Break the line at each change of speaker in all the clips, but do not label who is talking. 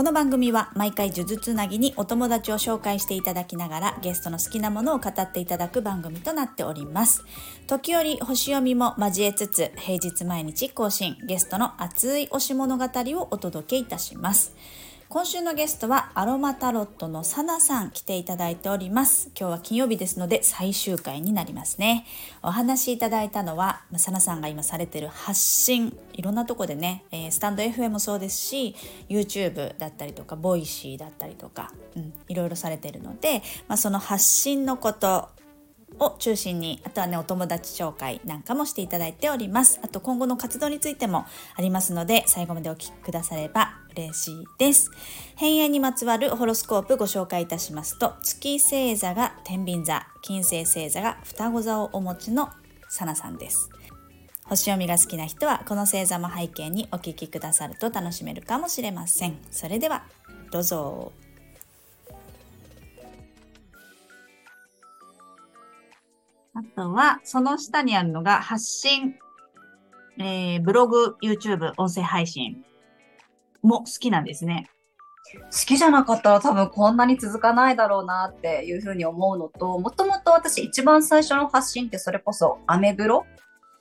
この番組は毎回呪術つなぎにお友達を紹介していただきながらゲストの好きなものを語っていただく番組となっております。時折星読みも交えつつ平日毎日更新ゲストの熱い推し物語をお届けいたします。今週のゲストはアロマタロットのサナさん来ていただいております。今日は金曜日ですので最終回になりますね。お話いただいたのはサナさんが今されてる発信いろんなとこでね、えー、スタンド FM もそうですし YouTube だったりとかボイシーだったりとか、うん、いろいろされてるので、まあ、その発信のことを中心にあとはねお友達紹介なんかもしていただいております。あと今後の活動についてもありますので最後までお聞きくだされば嬉しいです変縁にまつわるホロスコープご紹介いたしますと月星座が天秤座金星星座が双子座をお持ちのサナさんです。星読みが好きな人はこの星座も背景にお聞きくださると楽しめるかもしれません。それではどうぞ。あとは、その下にあるのが発信、えー、ブログ、YouTube、音声配信。も好きなんですね。
好きじゃなかったら多分こんなに続かないだろうなっていうふうに思うのと、もともと私一番最初の発信ってそれこそアメブロ？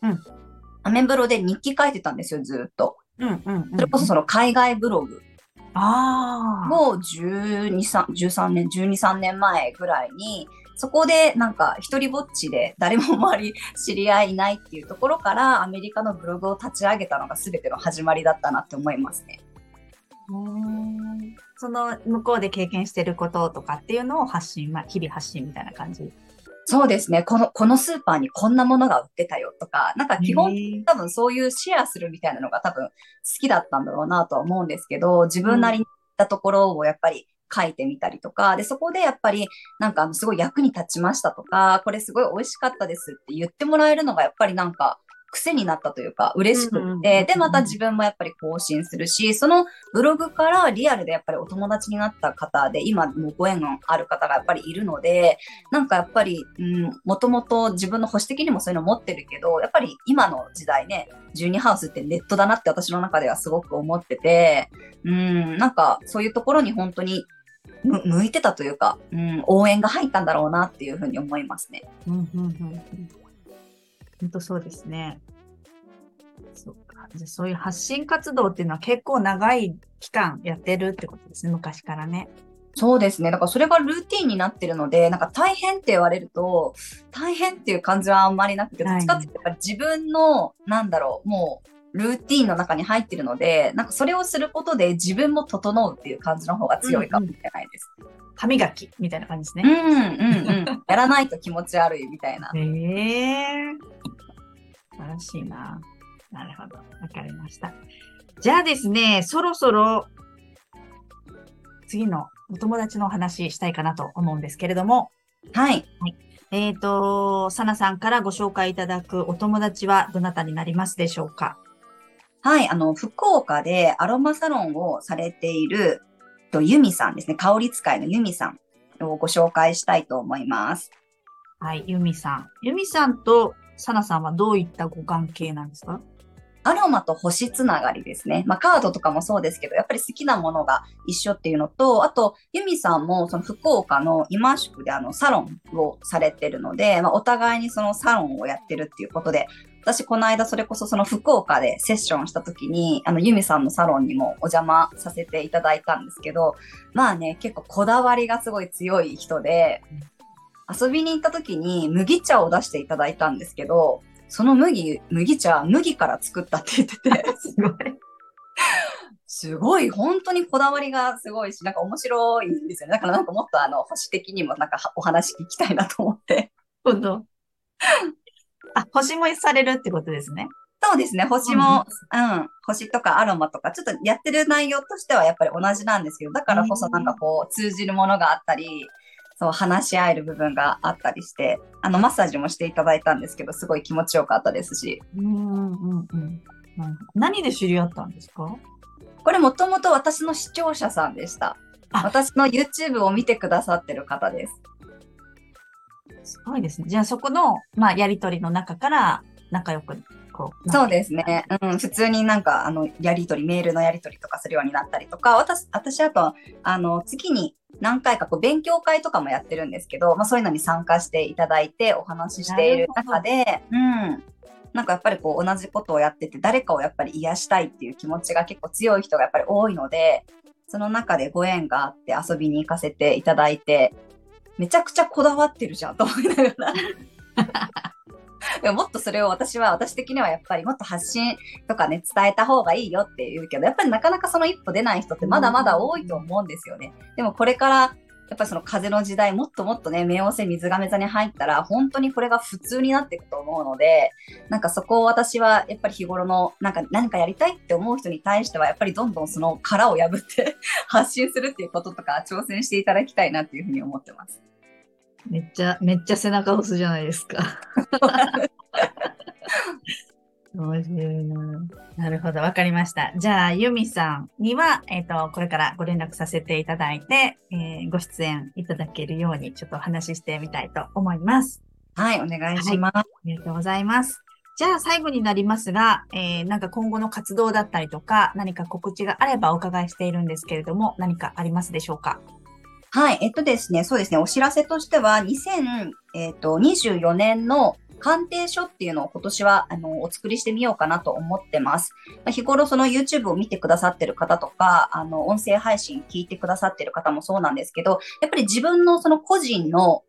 うん。アメブロで日記書いてたんですよ、ずっと。うんうん、うん、それこそその海外ブログ。ああ。を12、13年、12、3年前ぐらいにそこでなんか一人ぼっちで誰も周り知り合いいないっていうところからアメリカのブログを立ち上げたのが全ての始まりだったなって思いますね。
うんその向こうで経験してることとかっていうのを発信、まあ、日々発信みたいな感じ？
そうですね。この、このスーパーにこんなものが売ってたよとか、なんか基本多分そういうシェアするみたいなのが多分好きだったんだろうなとは思うんですけど、自分なりにったところをやっぱり書いてみたりとか、で、そこでやっぱり、なんか、すごい役に立ちましたとか、これすごい美味しかったですって言ってもらえるのが、やっぱりなんか、癖になったというか、嬉しくって、で、また自分もやっぱり更新するし、そのブログからリアルでやっぱりお友達になった方で、今もご縁がある方がやっぱりいるので、なんかやっぱり、うん、もともと自分の保守的にもそういうの持ってるけど、やっぱり今の時代ね、12ハウスってネットだなって私の中ではすごく思ってて、うん、なんかそういうところに本当にむ向いてたというか、うん、応援が入ったんだろうなっていうふうに思いますね。うんうんうん、
本当そうですね。そう。そういう発信活動っていうのは結構長い期間やってるってことですね、昔からね。
そうですね。だからそれがルーティンになってるので、なんか大変って言われると、大変っていう感じはあんまりなくて、どっちかって自分の、なんだろう、もう、ルーティンの中に入ってるので、なんかそれをすることで自分も整うっていう感じの方が強いかもしれないです。
うんうん、歯磨きみたいな感じですね。
うんうんうん。やらないと気持ち悪いみたいな。へ
えー。素晴らしいな。なるほど。わかりました。じゃあですね、そろそろ次のお友達のお話したいかなと思うんですけれども。
はい。
はい、えっ、ー、と、サナさんからご紹介いただくお友達はどなたになりますでしょうか？
はい、あの、福岡でアロマサロンをされている、と、ユミさんですね。香り使いのユミさんをご紹介したいと思います。
はい、ユミさん。ユミさんとサナさんはどういったご関係なんですか？
アロマと星つながりですね。まあカードとかもそうですけど、やっぱり好きなものが一緒っていうのと、あと、ユミさんもその福岡の今宿であのサロンをされてるので、まあお互いにそのサロンをやってるっていうことで、私この間それこそその福岡でセッションした時に、あの、ユミさんのサロンにもお邪魔させていただいたんですけど、まあね、結構こだわりがすごい強い人で、遊びに行った時に麦茶を出していただいたんですけど、その麦、麦茶、麦から作ったって言ってて、すごい。すごい、本当にこだわりがすごいし、なんか面白いんですよね。だからなんかもっとあの、保守的にもなんかお話聞きたいなと思って。
本当あ、星もされるってことですね。
そうですね。星も、うん、うん、星とかアロマとか、ちょっとやってる内容としてはやっぱり同じなんですけど、だからこそなんかこう、通じるものがあったり、そう、話し合える部分があったりして、あの、マッサージもしていただいたんですけど、すごい気持ちよかったですし。うんうんうん。
何で知り合ったんですか？
これもともと私の視聴者さんでした。私の YouTube を見てくださってる方です。
すごいですね。じゃあそこの、まあ、やりとりの中から仲良く、こう。
そうですね。うん、普通になんか、あの、やりとり、メールのやりとりとかするようになったりとか、私、私あと、あの、月に何回かこう勉強会とかもやってるんですけど、まあそういうのに参加していただいてお話ししている中で、うん。なんかやっぱりこう同じことをやってて、誰かをやっぱり癒したいっていう気持ちが結構強い人がやっぱり多いので、その中でご縁があって遊びに行かせていただいて、めちゃくちゃこだわってるじゃんと思いながら。でももっとそれを私は、私的にはやっぱりもっと発信とかね、伝えた方がいいよって言うけど、やっぱりなかなかその一歩出ない人ってまだまだ多いと思うんですよね。でもこれから、やっぱりその風の時代、もっともっとね、冥王星水亀座に入ったら、本当にこれが普通になっていくと思うので、なんかそこを私は、やっぱり日頃の、なんか何かやりたいって思う人に対しては、やっぱりどんどんその殻を破って 発信するっていうこととか、挑戦していただきたいなっていうふうに思ってます。
めっちゃ、めっちゃ背中押すじゃないですか。面白いな。なるほど、わかりました。じゃあ、ユミさんには、えっ、と、これからご連絡させていただいて、えーご出演いただけるように、ちょっとお話ししてみたいと思います。
はい、お願いします。
ありがとうございます。じゃあ、最後になりますが、えーなんか今後の活動だったりとか、何か告知があればお伺いしているんですけれども、何かありますでしょうか？
はい、えっとですね、そうですね、お知らせとしては、2024年の鑑定書っていうのを今年はあのお作りしてみようかなと思ってます。ま日頃その YouTube を見てくださってる方とか、あの音声配信聞いてくださってる方もそうなんですけど、やっぱり自分のその個人の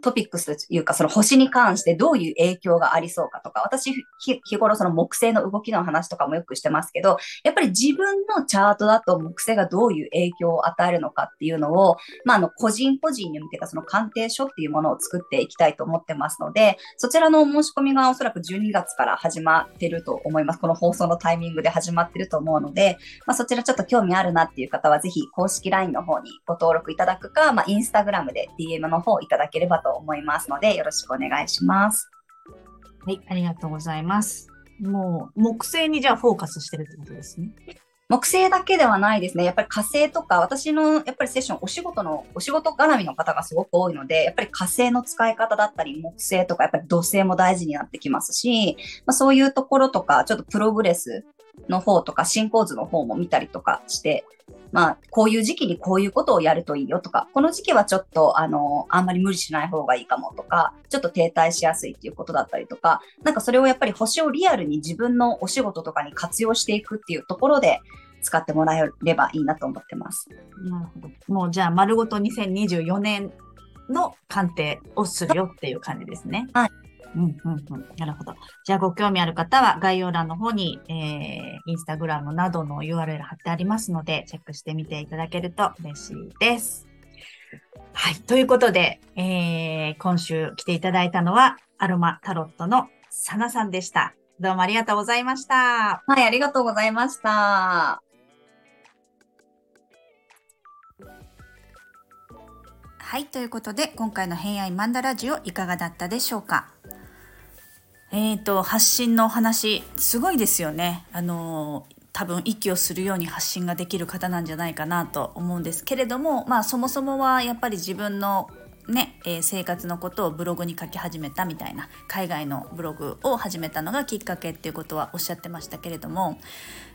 トピックスというか、その星に関してどういう影響がありそうかとか、私、日頃その木星の動きの話とかもよくしてますけど、やっぱり自分のチャートだと木星がどういう影響を与えるのかっていうのを、まあ、あの、個人個人に向けたその鑑定書っていうものを作っていきたいと思ってますので、そちらの申し込みがおそらく12月から始まってると思います。この放送のタイミングで始まってると思うので、まあ、そちらちょっと興味あるなっていう方は、ぜひ公式 LINE の方にご登録いただくか、まあ、インスタグラムで DM の方いただければとと思いますので、よろしくお願いします。
はい、ありがとうございます。もう、木星にじゃあフォーカスしてるってことですね。
木星だけではないですね。やっぱり火星とか、私のやっぱりセッション、お仕事の、お仕事絡みの方がすごく多いので、やっぱり火星の使い方だったり、木星とか、やっぱり土星も大事になってきますし、まあ、そういうところとか、ちょっとプログレスの方とか、進行図の方も見たりとかして、まあ、こういう時期にこういうことをやるといいよとか、この時期はちょっと、あの、あんまり無理しない方がいいかもとか、ちょっと停滞しやすいっていうことだったりとか、なんかそれをやっぱり星をリアルに自分のお仕事とかに活用していくっていうところで、使ってもらえればいいなと思ってます。
なるほど。もうじゃあ、丸ごと2024年の鑑定をするよっていう感じですね。
はい。
うんうんうん。なるほど。じゃあ、ご興味ある方は概要欄の方に、えー、インスタグラムなどの URL 貼ってありますので、チェックしてみていただけると嬉しいです。はい。ということで、えー、今週来ていただいたのは、アロマタロットのサナさんでした。どうもありがとうございました。
はい、ありがとうございました。
はい、ということで今回の偏愛マンダラジオいかがだったでしょうか？えーと、発信のお話、すごいですよね。あの多分息をするように発信ができる方なんじゃないかなと思うんですけれども、まあそもそもはやっぱり自分のね、えー生活のことをブログに書き始めたみたいな海外のブログを始めたのがきっかけっていうことはおっしゃってましたけれども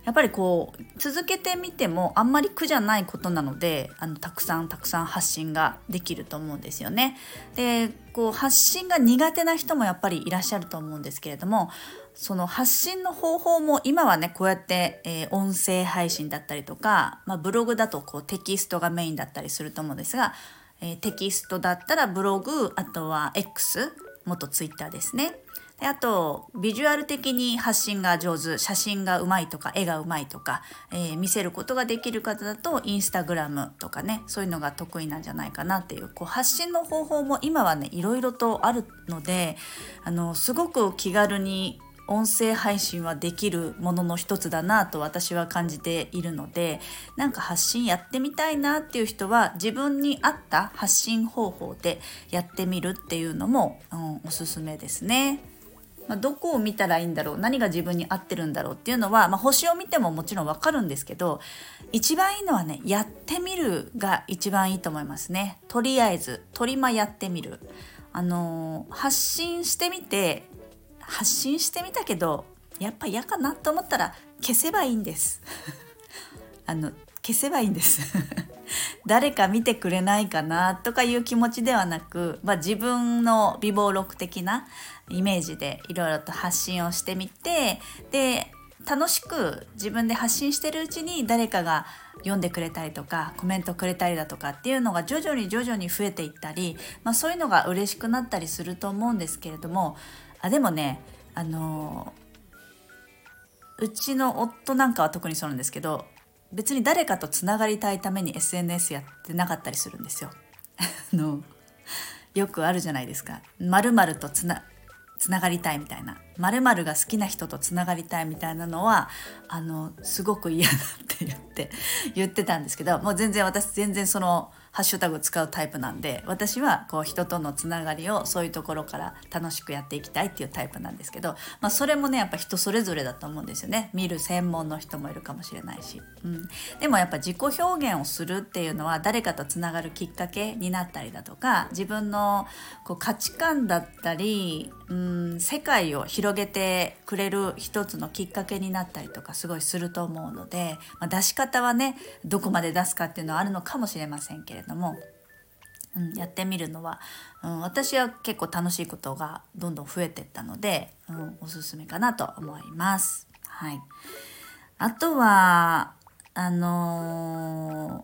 やっぱりこう続けてみてもあんまり苦じゃないことなのであのたくさんたくさん発信ができると思うんですよね。でこう発信が苦手な人もやっぱりいらっしゃると思うんですけれどもその発信の方法も今はねこうやって、えー音声配信だったりとか、まあ、ブログだとこうテキストがメインだったりすると思うんですが、えーテキストだったらブログあとは X 元ツイッターですね。であとビジュアル的に発信が上手写真がうまいとか絵がうまいとか、えー見せることができる方だとインスタグラムとかねそういうのが得意なんじゃないかなっていうこう発信の方法も今はねいろいろとあるのであのすごく気軽に音声配信はできるものの一つだなと私は感じているのでなんか発信やってみたいなっていう人は自分に合った発信方法でやってみるっていうのも、うん、おすすめですね。まあ、どこを見たらいいんだろう何が自分に合ってるんだろうっていうのは、まあ、星を見てももちろんわかるんですけど一番いいのはねやってみるが一番いいと思いますねとりあえずトリマやってみるあのー、発信してみて発信してみたけどやっぱ嫌かなと思ったら消せばいいんです。あの消せばいいんです。誰か見てくれないかなとかいう気持ちではなく、まあ、自分の美貌録的なイメージでいろいろと発信をしてみてで楽しく自分で発信してるうちに誰かが読んでくれたりとかコメントくれたりだとかっていうのが徐々に徐々に増えていったり、まあ、そういうのが嬉しくなったりすると思うんですけれどもあでもねあのうちの夫なんかは特にそうなんですけど別に誰かとつながりたいために SNS やってなかったりするんですよ。のよくあるじゃないですか。まるとつなつながりたいみたいなまるが好きな人とつながりたいみたいなのはあのすごく嫌だって言って言ってたんですけどもう全然私全然そのハッシュタグ使うタイプなんで私はこう人とのつながりをそういうところから楽しくやっていきたいっていうタイプなんですけど、まあ、それもねやっぱ人それぞれだと思うんですよね。見る専門の人もいるかもしれないし、うん、でもやっぱ自己表現をするっていうのは誰かとつながるきっかけになったりだとか自分のこう価値観だったり、うん、世界を広げてくれる一つのきっかけになったりとかすごいすると思うので、まあ、出し方はねどこまで出すかっていうのはあるのかもしれませんけれどども、うん、やってみるのは、うん、私は結構楽しいことがどんどん増えてったので、うん、おすすめかなと思います。はい、あとはあの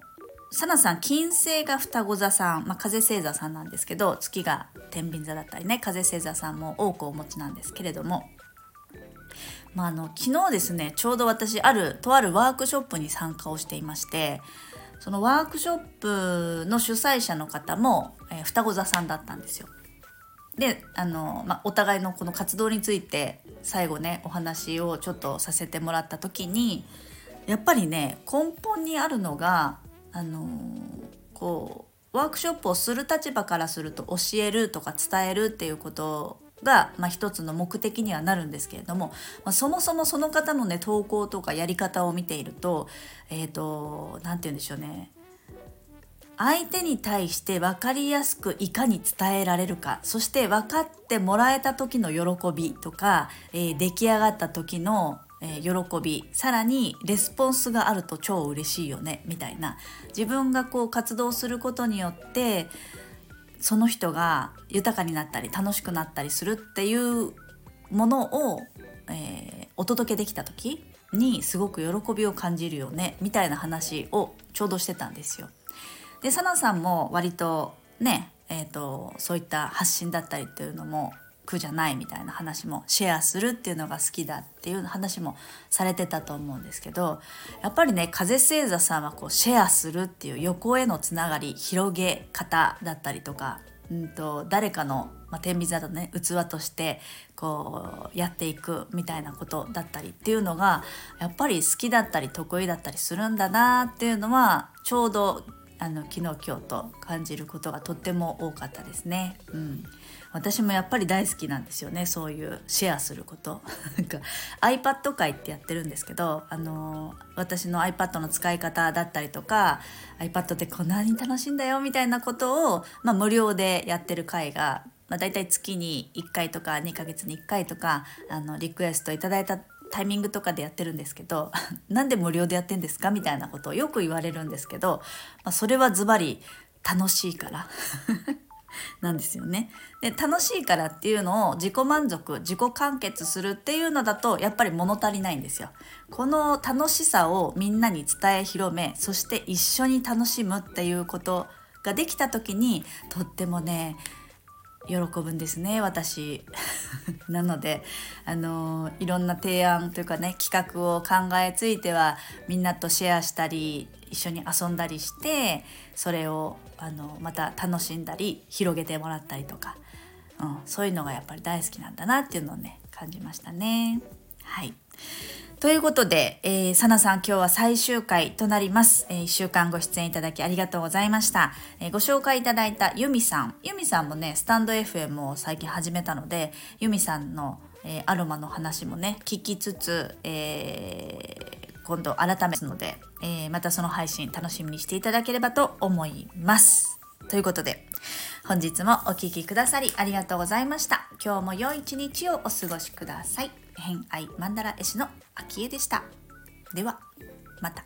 ー、サナさん金星が双子座さん、まあ、風星座さんなんですけど月が天秤座だったりね風星座さんも多くお持ちなんですけれども、まあ、あの昨日ですねちょうど私あるとあるワークショップに参加をしていましてそのワークショップの主催者の方も、えー、双子座さんだったんですよ。であの、まあ、お互いのこの活動について最後ねお話をちょっとさせてもらった時にやっぱりね根本にあるのがあのこうワークショップをする立場からすると教えるとか伝えるっていうことが、まあ、一つの目的にはなるんですけれども、まあ、そもそもその方のね投稿とかやり方を見ているとえっ、ー、と何て言うんでしょうね。相手に対して分かりやすくいかに伝えられるかそして分かってもらえた時の喜びとか、えー、出来上がった時のえ、喜びさらにレスポンスがあると超嬉しいよねみたいな。自分がこう活動することによってその人が豊かになったり楽しくなったりするっていうものを、えー、お届けできた時にすごく喜びを感じるよねみたいな話をちょうどしてたんですよ。でサナさんも割とね、えーと、そういった発信だったりっていうのも苦じゃないみたいな話もシェアするっていうのが好きだっていう話もされてたと思うんですけどやっぱりね風星座さんはこうシェアするっていう横へのつながり広げ方だったりとか、うんと、誰かの、まあ、天秤座のね器としてこうやっていくみたいなことだったりっていうのがやっぱり好きだったり得意だったりするんだなっていうのはちょうどあの昨日今日と感じることがとっても多かったですね。うん私もやっぱり大好きなんですよね。そういうシェアすること。なんか iPad 会ってやってるんですけどあの私の iPad の使い方だったりとか iPad ってこんなに楽しいんだよみたいなことを、まあ、無料でやってる会が、まあ、大体月に1回とか2ヶ月に1回とかあのリクエストいただいたタイミングとかでやってるんですけど なんで無料でやってんですかみたいなことをよく言われるんですけど、まあ、それはズバリ楽しいから。なんですよね。で楽しいからっていうのを自己満足自己完結するっていうのだとやっぱり物足りないんですよ。この楽しさをみんなに伝え広めそして一緒に楽しむっていうことができた時にとってもね喜ぶんですね私。なのであのいろんな提案というかね企画を考えついてはみんなとシェアしたり一緒に遊んだりしてそれをあのまた楽しんだり広げてもらったりとか、うん、そういうのがやっぱり大好きなんだなっていうのをね感じましたね。はい。ということで、えー、さなさん今日は最終回となります。えー、1週間ご出演いただきありがとうございました。えー、ご紹介いただいたユミさん。ユミさんもね、スタンド FM を最近始めたので、ユミさんのえー、アロマの話もね聞きつつ、えー、今度改めますので、えー、またその配信楽しみにしていただければと思います。ということで本日もお聴きくださりありがとうございました。今日も良い一日をお過ごしください。偏愛マンダラ絵師の秋江でした。ではまた。